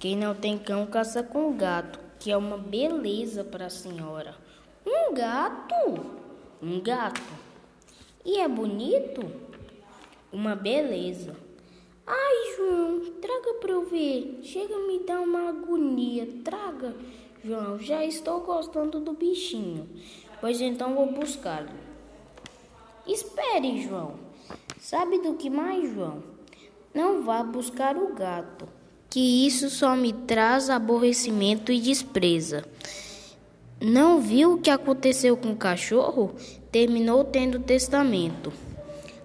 Quem não tem cão caça com gato, que é uma beleza para a senhora. Um gato? Um gato. E é bonito? Uma beleza. Ai, João, traga para eu ver. Chega me dar uma agonia. Traga, João. Já estou gostando do bichinho. Pois então vou buscá-lo. Espere, João. Sabe do que mais, João? Não vá buscar o gato que isso só me traz aborrecimento e despreza. Não viu o que aconteceu com o cachorro? Terminou tendo testamento.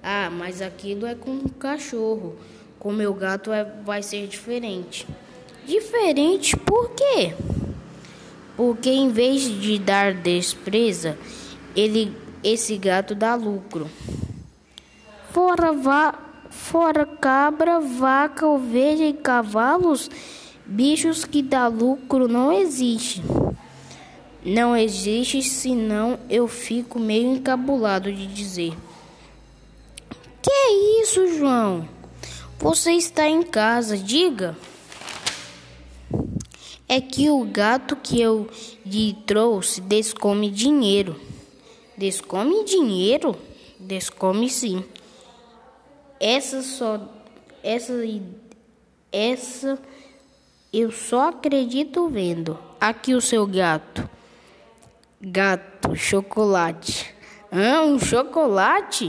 Ah, mas aquilo é com o cachorro. Com meu gato é, vai ser diferente. Diferente por quê? Porque em vez de dar despreza, ele, esse gato dá lucro. Fora vá Fora cabra, vaca, ovelha e cavalos, bichos que dá lucro não existe. Não existe, senão eu fico meio encabulado de dizer. Que é isso, João? Você está em casa, diga. É que o gato que eu lhe trouxe descome dinheiro. Descome dinheiro? Descome sim. Essa só essa essa eu só acredito vendo. Aqui o seu gato. Gato, chocolate. Ah, um chocolate?